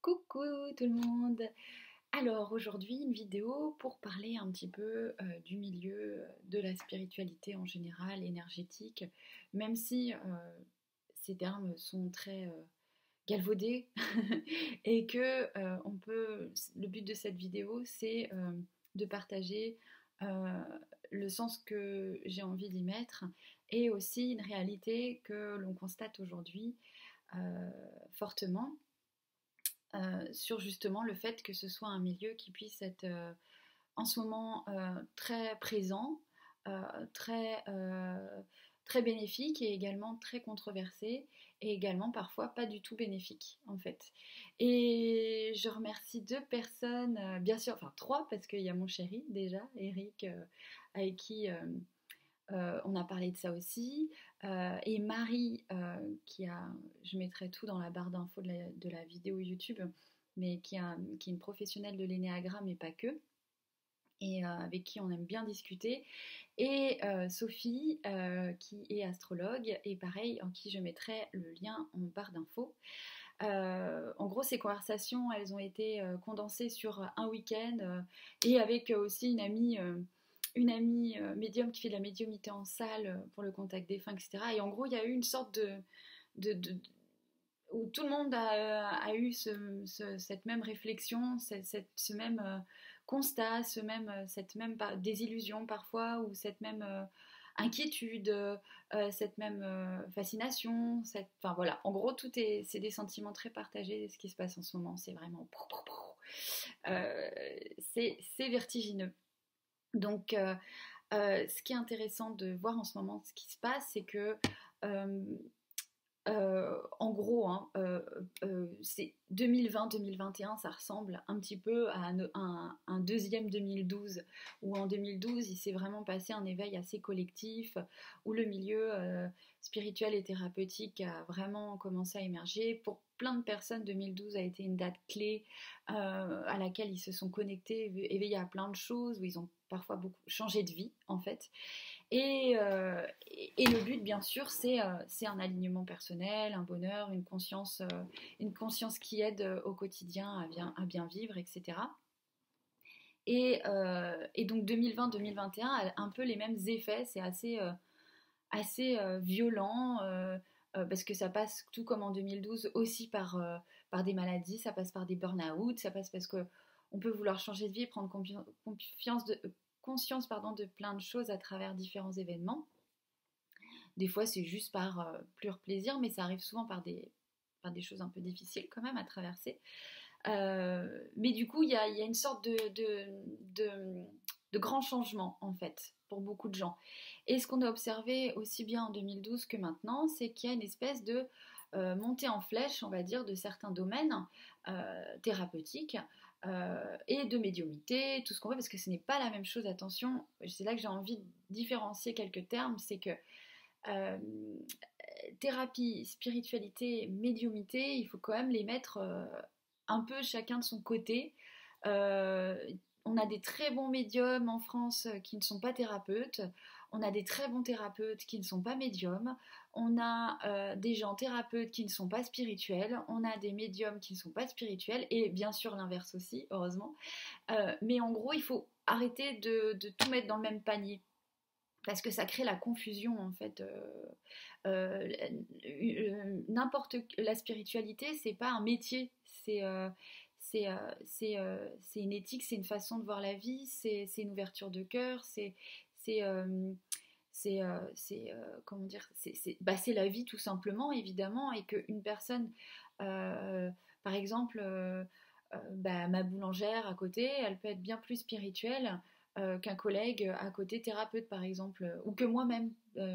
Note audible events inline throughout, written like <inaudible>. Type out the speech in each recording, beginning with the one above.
Coucou tout le monde Alors aujourd'hui une vidéo pour parler un petit peu euh, du milieu de la spiritualité en général, énergétique, même si euh, ces termes sont très euh, galvaudés <laughs> et que on peut. Le but de cette vidéo c'est de partager le sens que j'ai envie d'y mettre et aussi une réalité que l'on constate aujourd'hui fortement euh, sur justement le fait que ce soit un milieu qui puisse être euh, en ce moment euh, très présent, très, très bénéfique et également très controversé et également parfois pas du tout bénéfique en fait. Et je remercie deux personnes, bien sûr, enfin trois parce qu'il y a mon chéri déjà, Eric, avec qui euh, on a parlé de ça aussi. Euh, et Marie, euh, qui a, je mettrai tout dans la barre d'infos de, la, vidéo YouTube, mais qui, qui est une professionnelle de l'énéagramme et pas que, et avec qui on aime bien discuter. Et Sophie, qui est astrologue, et pareil, en qui je mettrai le lien en barre d'infos. en gros, ces conversations, elles ont été condensées sur un week-end et avec aussi une amie une amie euh, médium qui fait de la médiumité en salle euh, pour le contact des fins, etc. Et en gros, il y a eu une sorte de, de, où tout le monde a, eu cette même réflexion, cette, ce même constat, ce même, cette même désillusion parfois, ou cette même inquiétude, cette même fascination. Enfin voilà, en gros, tout est, c'est des sentiments très partagés. Ce qui se passe en ce moment, c'est vraiment, c'est vertigineux. Donc, euh, euh, ce qui est intéressant de voir en ce moment, ce qui se passe, c'est que, euh, en gros, hein, c'est 2020-2021, ça ressemble un petit peu à un, deuxième 2012, où en 2012, il s'est vraiment passé un éveil assez collectif, où le milieu spirituel et thérapeutique a vraiment commencé à émerger. Pour plein de personnes, 2012 a été une date clé à laquelle ils se sont connectés, éveillés à plein de choses, où ils ont parfois beaucoup changé de vie en fait. Et, euh, et, le but bien sûr c'est euh, c'est un alignement personnel, un bonheur, une conscience, euh, une conscience qui aide au quotidien à bien, à bien vivre, etc. Et, et donc 2020-2021 a un peu les mêmes effets, c'est assez, assez violent parce que ça passe tout comme en 2012 aussi par, par des maladies, ça passe par des burn-out, ça passe parce que on peut vouloir changer de vie et prendre euh, conscience de plein de choses à travers différents événements. Des fois, c'est juste par euh, pur plaisir, mais ça arrive souvent par des, choses un peu difficiles quand même à traverser. Euh, mais du coup, il y a, une sorte de, grand changement en fait pour beaucoup de gens. Et ce qu'on a observé aussi bien en 2012 que maintenant, c'est qu'il y a une espèce de montée en flèche, on va dire, de certains domaines thérapeutiques euh, et de médiumité, tout ce qu'on veut, parce que ce n'est pas la même chose. Attention, c'est là que j'ai envie de différencier quelques termes, c'est que euh, thérapie, spiritualité, médiumité, il faut quand même les mettre euh, un peu chacun de son côté. on a des très bons médiums en France qui ne sont pas thérapeutes. On a des très bons thérapeutes qui ne sont pas médiums. On a euh, des gens thérapeutes qui ne sont pas spirituels. On a des médiums qui ne sont pas spirituels. Et bien sûr l'inverse aussi, heureusement. Euh, mais en gros, il faut arrêter de, tout mettre dans le même panier parce que ça crée la confusion en fait. Euh, n'importe la spiritualité, c'est pas un métier, c'est une éthique, c'est une façon de voir la vie, c'est une ouverture de cœur, c'est c'est euh, euh, comment dire bah, c'est la vie tout simplement évidemment et qu'une personne par exemple bah, ma boulangère à côté elle peut être bien plus spirituelle qu'un collègue à côté thérapeute par exemple ou que moi-même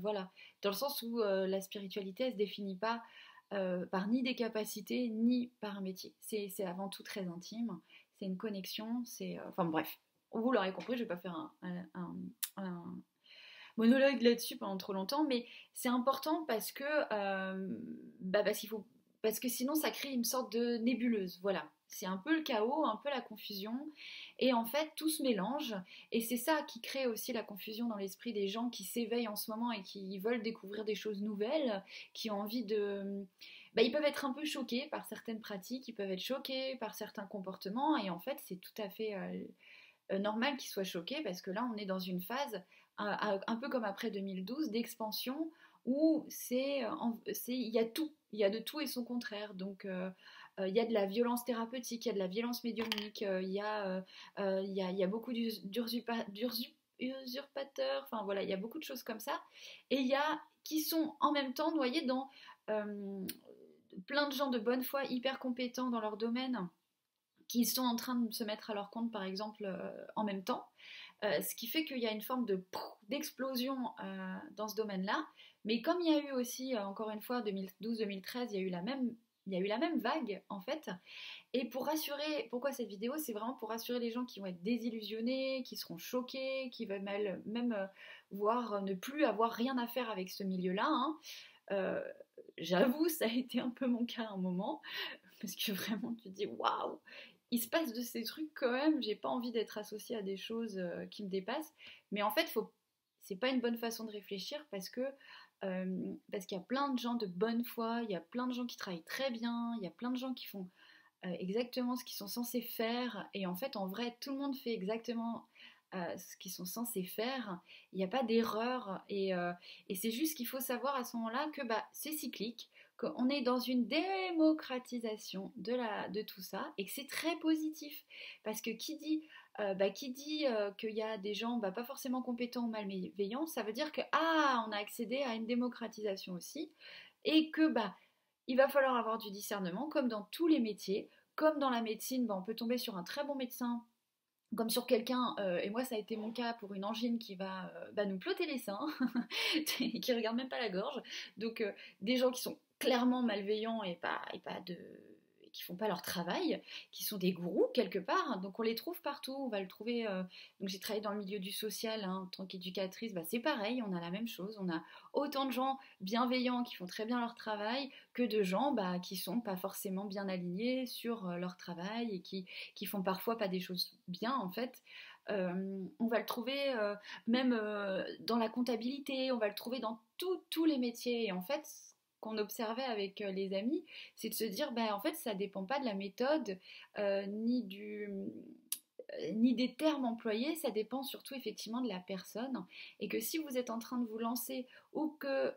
voilà. Dans le sens où la spiritualité elle se définit pas par ni des capacités ni par un métier. C'est avant tout très intime c'est une connexion c'est enfin bref vous l'aurez compris, je vais pas faire un, monologue là-dessus pendant trop longtemps, mais c'est important parce que, euh, bah parce, faut, parce que sinon ça crée une sorte de nébuleuse. Voilà, c'est un peu le chaos, un peu la confusion, et en fait tout se mélange, et c'est ça qui crée aussi la confusion dans l'esprit des gens qui s'éveillent en ce moment et qui veulent découvrir des choses nouvelles, qui ont envie de bah, ils peuvent être un peu choqués par certaines pratiques, ils peuvent être choqués par certains comportements, et en fait, c'est tout à fait normal qu'ils soient choqués parce que là, on est dans une phase un peu comme après 2012 d'expansion où c'est il y a tout, il y a de tout et son contraire. Donc il y a de la violence thérapeutique, il y a de la violence médiumnique, il y, a, y a, il y a beaucoup d'usurpateurs, enfin voilà, il y a beaucoup de choses comme ça. Et il y a qui sont en même temps noyés dans plein de gens de bonne foi hyper compétents dans leur domaine qui sont en train de se mettre à leur compte par exemple en même temps. ce qui fait qu'il y a une forme de d'explosion dans ce domaine-là. Mais comme il y a eu aussi, encore une fois, 2012-2013, il y a eu la même même vague en fait. Et pour rassurer, pourquoi cette vidéo? C'est vraiment pour rassurer les gens qui vont être désillusionnés, qui seront choqués, qui veulent même, euh, voir ne plus avoir rien à faire avec ce milieu-là. Hein. Euh, j'avoue, <laughs> ça a été un peu mon cas à un moment, parce que vraiment tu dis waouh, il se passe de ces trucs quand même. J'ai pas envie d'être associée à des choses euh, qui me dépassent, mais en fait, faut c'est pas une bonne façon de réfléchir parce que euh, parce qu'il y a plein de gens de bonne foi, il y a plein de gens qui travaillent très bien, il y a plein de gens qui font euh, exactement ce qu'ils sont censés faire. Et en fait, en vrai, tout le monde fait exactement ce qu'ils sont censés faire. Il n'y a pas d'erreur. Et, c'est juste qu'il faut savoir à ce moment-là que bah, c'est cyclique, qu'on est dans une démocratisation de, tout ça et que c'est très positif. Parce que qui dit euh, bah, euh, qu'il y a des gens bah, pas forcément compétents ou malveillants, ça veut dire que ah, on a accédé à une démocratisation aussi, et que bah, il va falloir avoir du discernement, comme dans tous les métiers, comme dans la médecine, bah, on peut tomber sur un très bon médecin, comme sur quelqu'un, euh, et moi ça a été mon cas pour une angine qui va nous plotter les seins, <laughs> qui regarde même pas la gorge, donc des gens qui sont clairement malveillants et pas, et pas de qui font pas leur travail, qui sont des gourous quelque part. Donc on les trouve partout. On va le trouver. Euh, donc j'ai travaillé dans le milieu du social hein, en tant qu'éducatrice. Bah, c'est pareil. On a la même chose. On a autant de gens bienveillants qui font très bien leur travail que de gens bah, qui sont pas forcément bien alignés sur euh, leur travail et qui qui font parfois pas des choses bien en fait. Euh, on va le trouver même dans la comptabilité, on va le trouver dans tous les métiers. Et en fait, qu'on observait avec euh, les amis, c'est de se dire, ben, en fait, ça dépend pas de la méthode, euh, ni du euh, ni des termes employés, ça dépend surtout effectivement de la personne. Et que si vous êtes en train de vous lancer ou que,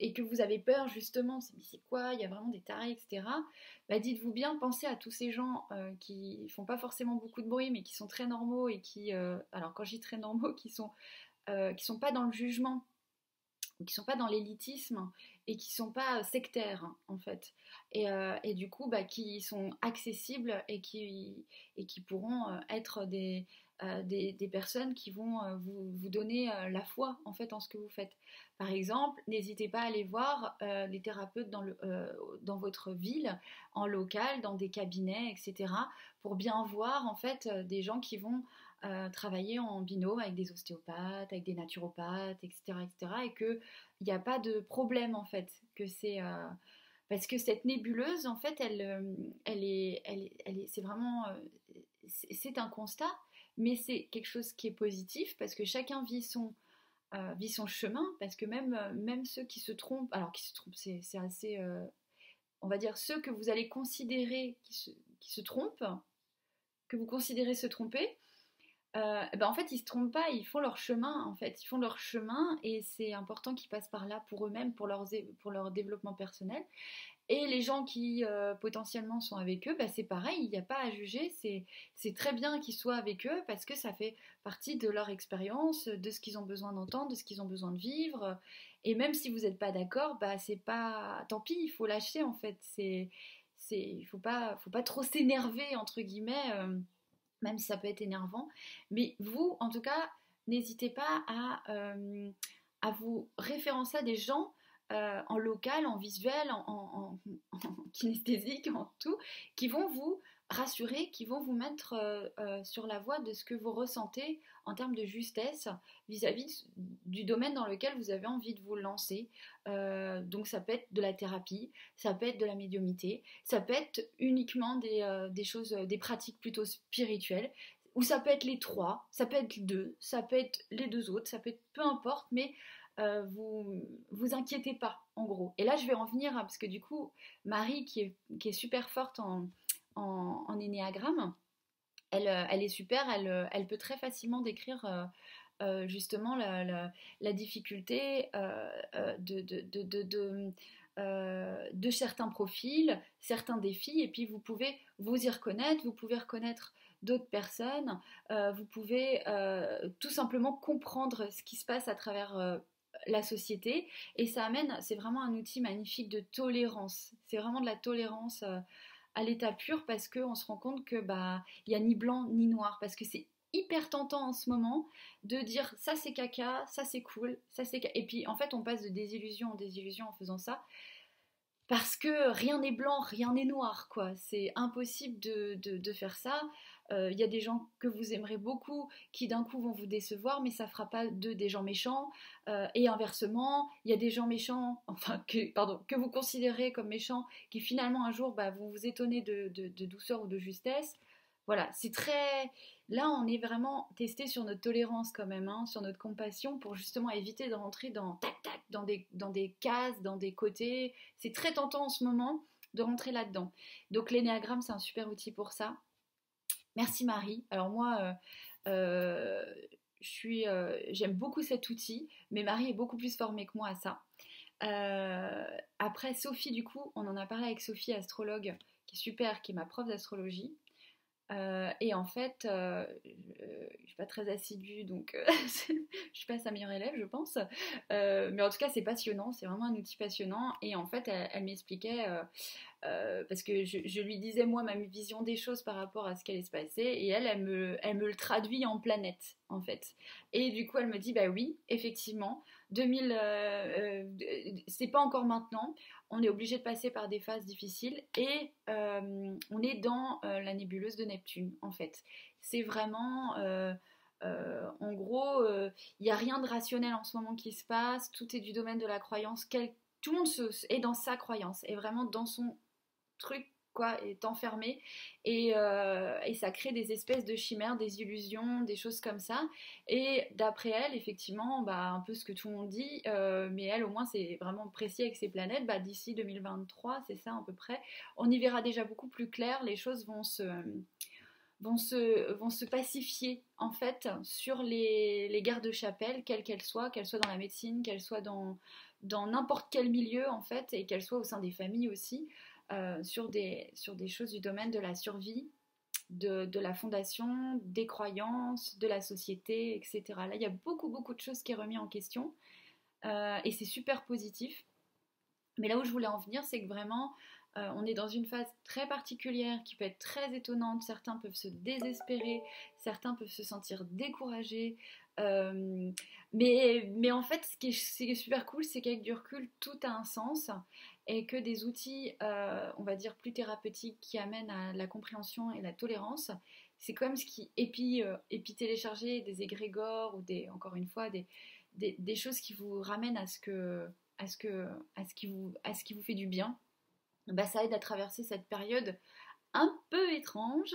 et que vous avez peur justement, c'est quoi, il y a vraiment des tarés, etc. Bah dites-vous bien, pensez à tous ces gens qui font pas forcément beaucoup de bruit, mais qui sont très normaux et qui, alors quand je dis très normaux, qui sont, qui sont pas dans le jugement, qui sont pas dans l'élitisme et qui sont pas sectaires en fait et, euh, et du coup bah, qui sont accessibles et qui, et qui pourront euh, être des, euh, des, personnes qui vont vous, vous, donner la foi en fait en ce que vous faites. Par exemple, n'hésitez pas à aller voir les thérapeutes dans, le, dans votre ville, en local, dans des cabinets, etc. pour bien voir en fait des gens qui vont travailler en binôme avec des ostéopathes, avec des naturopathes, etc. etc. et qu'il n'y a pas de problème en fait. Que c'est, euh, parce que cette nébuleuse, en fait, elle, euh, elle est, elle, elle est, c'est vraiment. Euh, c'est un constat, mais c'est quelque chose qui est positif parce que chacun vit son, vit son chemin. Parce que même, même ceux qui se trompent, alors qui se trompent, c'est, assez. on va dire ceux que vous allez considérer qui se, qui se trompent, que vous considérez se tromper, euh, ben en fait, ils se trompent pas, ils font leur chemin, en fait. Ils font leur chemin et c'est important qu'ils passent par là pour eux-mêmes, pour, leur développement personnel. Et les gens qui euh, potentiellement sont avec eux, ben c'est pareil, il n'y a pas à juger, c'est très bien qu'ils soient avec eux parce que ça fait partie de leur expérience, de ce qu'ils ont besoin d'entendre, de ce qu'ils ont besoin de vivre. Et même si vous n'êtes pas d'accord, bah c'est pas... Tant pis, il faut lâcher en fait. Il ne faut pas, faut pas trop s'énerver, entre guillemets. Euh, même ça peut être énervant. Mais vous, en tout cas, n'hésitez pas à, euh, vous référencer à des gens euh, en local, en visuel, en, <laughs> kinesthésique, en tout, qui vont vous rassurer, qui vont vous mettre euh, sur la voie de ce que vous ressentez en termes de justesse vis-à-vis du domaine dans lequel vous avez envie de vous lancer. Euh, donc ça peut être de la thérapie, ça peut être de la médiumité, ça peut être uniquement des, euh, choses, euh, des pratiques plutôt spirituelles, ou ça peut être les trois, ça peut être deux, ça peut être les deux autres, ça peut être peu importe, mais vous vous inquiétez pas, en gros. Et là, je vais en venir, parce que du coup, Marie, qui est, qui est super forte en, en, énéagramme, elle, elle, est super, elle, elle, peut très facilement décrire euh, justement la, difficulté euh, de, de, de, de euh, certains profils, certains défis, et puis vous pouvez vous y reconnaître, vous pouvez reconnaître d'autres personnes, euh, vous pouvez euh, tout simplement comprendre ce qui se passe à travers la société, et ça amène, c'est vraiment un outil magnifique de tolérance, c'est vraiment de la tolérance à l'état pur parce qu'on se rend compte que bah il y a ni blanc ni noir parce que c'est hyper tentant en ce moment de dire ça c'est caca, ça c'est cool, ça c'est et puis en fait on passe de désillusion en désillusion en faisant ça parce que rien n'est blanc, rien n'est noir quoi. C'est impossible de, faire ça. Il euh, y a des gens que vous aimerez beaucoup qui d'un coup vont vous décevoir, mais ça fera pas d'eux des gens méchants. Euh, et inversement, il y a des gens méchants, <laughs> enfin que, pardon, que vous considérez comme méchants, qui finalement un jour bah, vont vous étonner de, de douceur ou de justesse. Voilà, c'est très. Là, on est vraiment testé sur notre tolérance quand même, hein, sur notre compassion, pour justement éviter de rentrer dans tac tac, dans des, dans des cases, dans des côtés. C'est très tentant en ce moment de rentrer là-dedans. Donc l'énéagramme, c'est un super outil pour ça. Merci Marie. Alors moi, euh, euh, je suis, euh, j'aime beaucoup cet outil, mais Marie est beaucoup plus formée que moi à ça. après Sophie, du coup, on en a parlé avec Sophie, astrologue, qui est super, qui est ma prof d'astrologie. Euh, et en fait, euh, je ne suis pas très assidue, donc euh, <laughs> je suis pas sa meilleure élève, je pense. mais en tout cas, c'est passionnant, c'est vraiment un outil passionnant. Et en fait, elle, m'expliquait, parce que je, lui disais moi ma vision des choses par rapport à ce qui allait se passer, et elle, elle me, elle me le traduit en planète, en fait. Et du coup, elle me dit, bah oui, effectivement, 2000, c'est pas encore maintenant. On est obligé de passer par des phases difficiles et euh, on est dans euh, la nébuleuse de Neptune en fait. C'est vraiment, euh, en gros, il n'y a rien de rationnel en ce moment qui se passe, tout est du domaine de la croyance, tout le monde est dans sa croyance, est vraiment dans son truc quoi, est enfermé. Euh, et, ça crée des espèces de chimères, des illusions, des choses comme ça. Et d'après elle, effectivement, bah, un peu ce que tout le monde dit, euh, mais elle au moins c'est vraiment précis avec ses planètes, bah, d'ici 2023, c'est ça à peu près, on y verra déjà beaucoup plus clair, les choses vont se... Vont se, vont se pacifier en fait sur les, les gardes-chapelles, quelles qu'elles soient, qu'elles soient dans la médecine, qu'elles soient dans dans n'importe quel milieu en fait, et qu'elles soient au sein des familles aussi. Euh, sur, des, sur des choses du domaine de la survie, de, de, la fondation, des croyances, de la société, etc. Là, il y a beaucoup, beaucoup de choses qui est remis en question euh, et c'est super positif. Mais là où je voulais en venir, c'est que vraiment, euh, on est dans une phase très particulière qui peut être très étonnante. Certains peuvent se désespérer, certains peuvent se sentir découragés. Mais, mais en fait, ce qui est super cool, c'est qu'avec du recul, tout a un sens et que des outils, euh, on va dire, plus thérapeutiques qui amènent à la compréhension et la tolérance, c'est comme ce qui, puis, euh, télécharger des égrégores ou des, encore une fois, des, des, choses qui vous ramènent à ce, que, à, ce que, à, ce qui vous, à ce qui vous fait du bien, bah, ça aide à traverser cette période un peu étrange.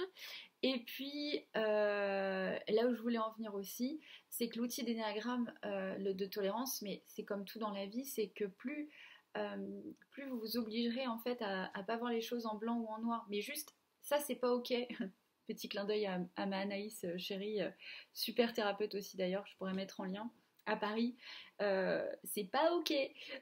Et puis, euh, là où je voulais en venir aussi, c'est que l'outil d'énéagramme de tolérance, mais c'est comme tout dans la vie, c'est que plus euh, plus vous vous obligerez en fait à, ne pas voir les choses en blanc ou en noir. Mais juste, ça c'est pas ok. <laughs> Petit clin d'œil à, ma Anaïs euh, chérie, euh, super thérapeute aussi d'ailleurs, je pourrais mettre en lien à Paris, c'est pas ok.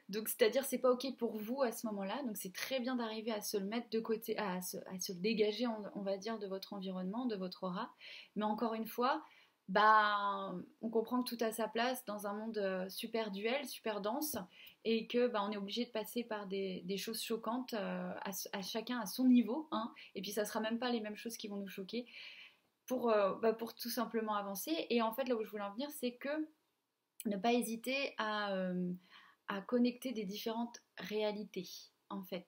Donc c'est-à-dire c'est pas ok pour vous à ce moment-là. Donc c'est très bien d'arriver à se le mettre de côté, à se, dégager, on, va dire, de votre environnement, de votre aura. Mais encore une fois, bah, on comprend que tout a sa place dans un monde super duel, super dense, et que bah, on est obligé de passer par des, choses choquantes euh, à, chacun à son niveau, hein, et puis ça sera même pas les mêmes choses qui vont nous choquer pour, euh, bah, pour tout simplement avancer. Et en fait, là où je voulais en venir, c'est que ne pas hésiter à, euh, à connecter des différentes réalités. En fait,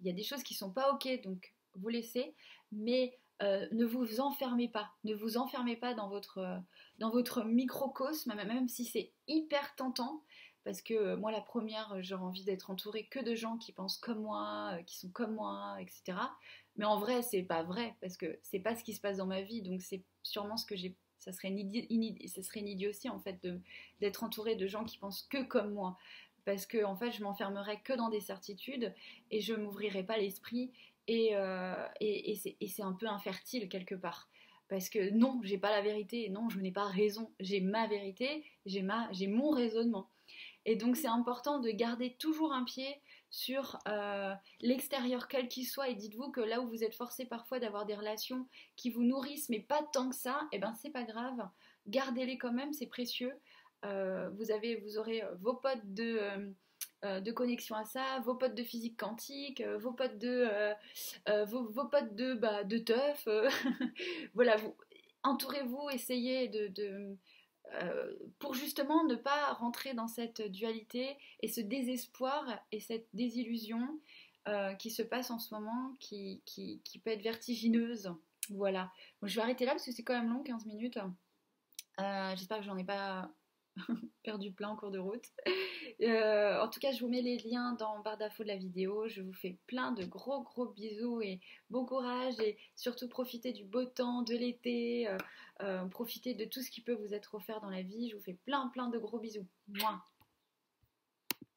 il y a des choses qui sont pas ok, donc vous laissez, mais ne vous enfermez pas, ne vous enfermez pas dans votre, microcosme, même si c'est hyper tentant, parce que euh, moi la première euh, j'aurais envie d'être entourée que de gens qui pensent comme moi, euh, qui sont comme moi, etc. Mais en vrai c'est pas vrai parce que c'est pas ce qui se passe dans ma vie donc c'est sûrement ce que j'ai Ça serait une, ça serait une idiotie en fait d'être entouré de gens qui pensent que comme moi. Parce que en fait, je m'enfermerais que dans des certitudes et je m'ouvrirais pas l'esprit et, euh, et c'est un peu infertile quelque part. Parce que non, j'ai pas la vérité, non, je n'ai pas raison, j'ai ma vérité, j'ai mon raisonnement. Et donc c'est important de garder toujours un pied sur euh, l'extérieur quel qu'il soit et dites-vous que là où vous êtes forcé parfois d'avoir des relations qui vous nourrissent mais pas tant que ça, et eh ben c'est pas grave, gardez-les quand même, c'est précieux. Euh, vous, avez, vous aurez vos potes de, euh, de connexion à ça, vos potes de physique quantique, vos potes de vos, potes de, bah, de teuf. <laughs> voilà, vous entourez-vous, essayez de euh, pour justement ne pas rentrer dans cette dualité et ce désespoir et cette désillusion euh, qui se passe en ce moment, qui, qui, peut être vertigineuse. Voilà. je vais arrêter là parce que c'est quand même long, 15 minutes. Euh, j'espère que j'en ai pas <laughs> perdu plein en cours de route. Euh, en tout cas, je vous mets les liens dans barre d'infos de la vidéo. Je vous fais plein de gros gros bisous et bon courage et surtout profitez du beau temps, de l'été, euh, euh, profitez de tout ce qui peut vous être offert dans la vie. Je vous fais plein plein de gros bisous. Moi.